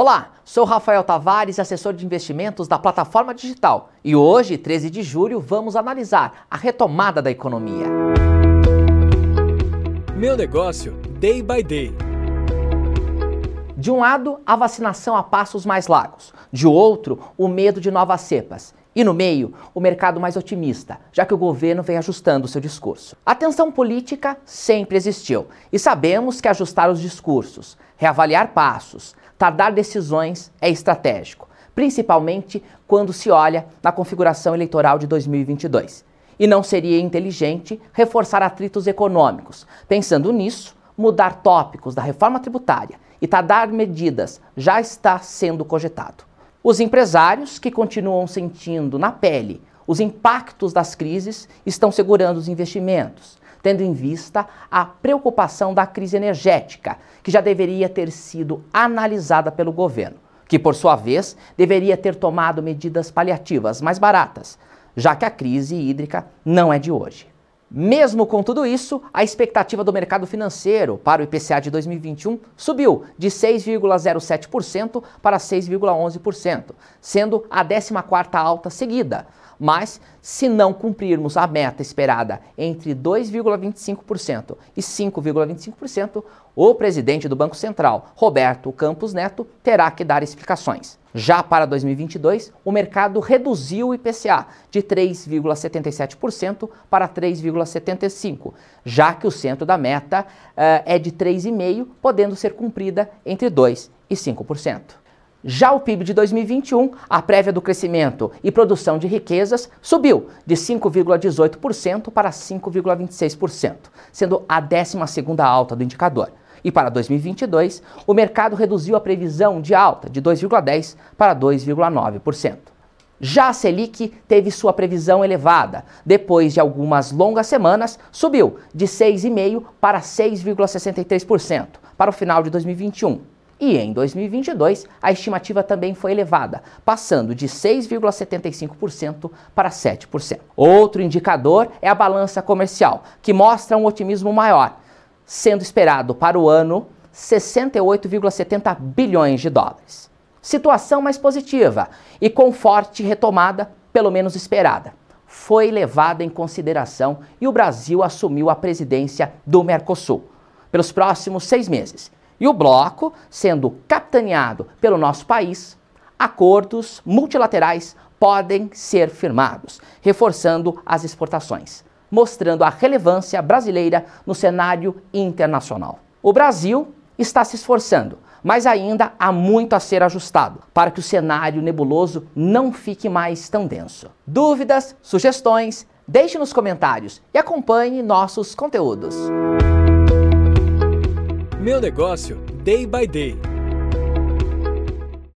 Olá, sou Rafael Tavares, assessor de investimentos da plataforma digital, e hoje, 13 de julho, vamos analisar a retomada da economia. Meu negócio, day by day. De um lado, a vacinação a passos mais largos, de outro, o medo de novas cepas. E no meio, o mercado mais otimista, já que o governo vem ajustando seu discurso. A tensão política sempre existiu e sabemos que ajustar os discursos, reavaliar passos, tardar decisões é estratégico, principalmente quando se olha na configuração eleitoral de 2022. E não seria inteligente reforçar atritos econômicos. Pensando nisso, mudar tópicos da reforma tributária e tardar medidas já está sendo cogitado. Os empresários que continuam sentindo na pele os impactos das crises estão segurando os investimentos, tendo em vista a preocupação da crise energética, que já deveria ter sido analisada pelo governo, que por sua vez deveria ter tomado medidas paliativas mais baratas, já que a crise hídrica não é de hoje. Mesmo com tudo isso, a expectativa do mercado financeiro para o IPCA de 2021 subiu de 6,07% para 6,11%, sendo a 14ª alta seguida, mas, se não cumprirmos a meta esperada entre 2,25% e 5,25%, o presidente do Banco Central, Roberto Campos Neto, terá que dar explicações. Já para 2022, o mercado reduziu o IPCA de 3,77% para 3,75%, já que o centro da meta uh, é de 3,5%, podendo ser cumprida entre 2% e 5%. Já o PIB de 2021, a prévia do crescimento e produção de riquezas, subiu de 5,18% para 5,26%, sendo a 12ª alta do indicador. E para 2022, o mercado reduziu a previsão de alta de 2,10% para 2,9%. Já a Selic teve sua previsão elevada. Depois de algumas longas semanas, subiu de 6,5% para 6,63% para o final de 2021 e em 2022, a estimativa também foi elevada, passando de 6,75% para 7%. Outro indicador é a balança comercial, que mostra um otimismo maior, sendo esperado para o ano 68,70 bilhões de dólares. Situação mais positiva e com forte retomada, pelo menos esperada. Foi levada em consideração e o Brasil assumiu a presidência do Mercosul pelos próximos seis meses e o bloco, sendo capitaneado pelo nosso país, acordos multilaterais podem ser firmados, reforçando as exportações, mostrando a relevância brasileira no cenário internacional. O Brasil está se esforçando, mas ainda há muito a ser ajustado para que o cenário nebuloso não fique mais tão denso. Dúvidas, sugestões, deixe nos comentários e acompanhe nossos conteúdos. Meu negócio, day by day.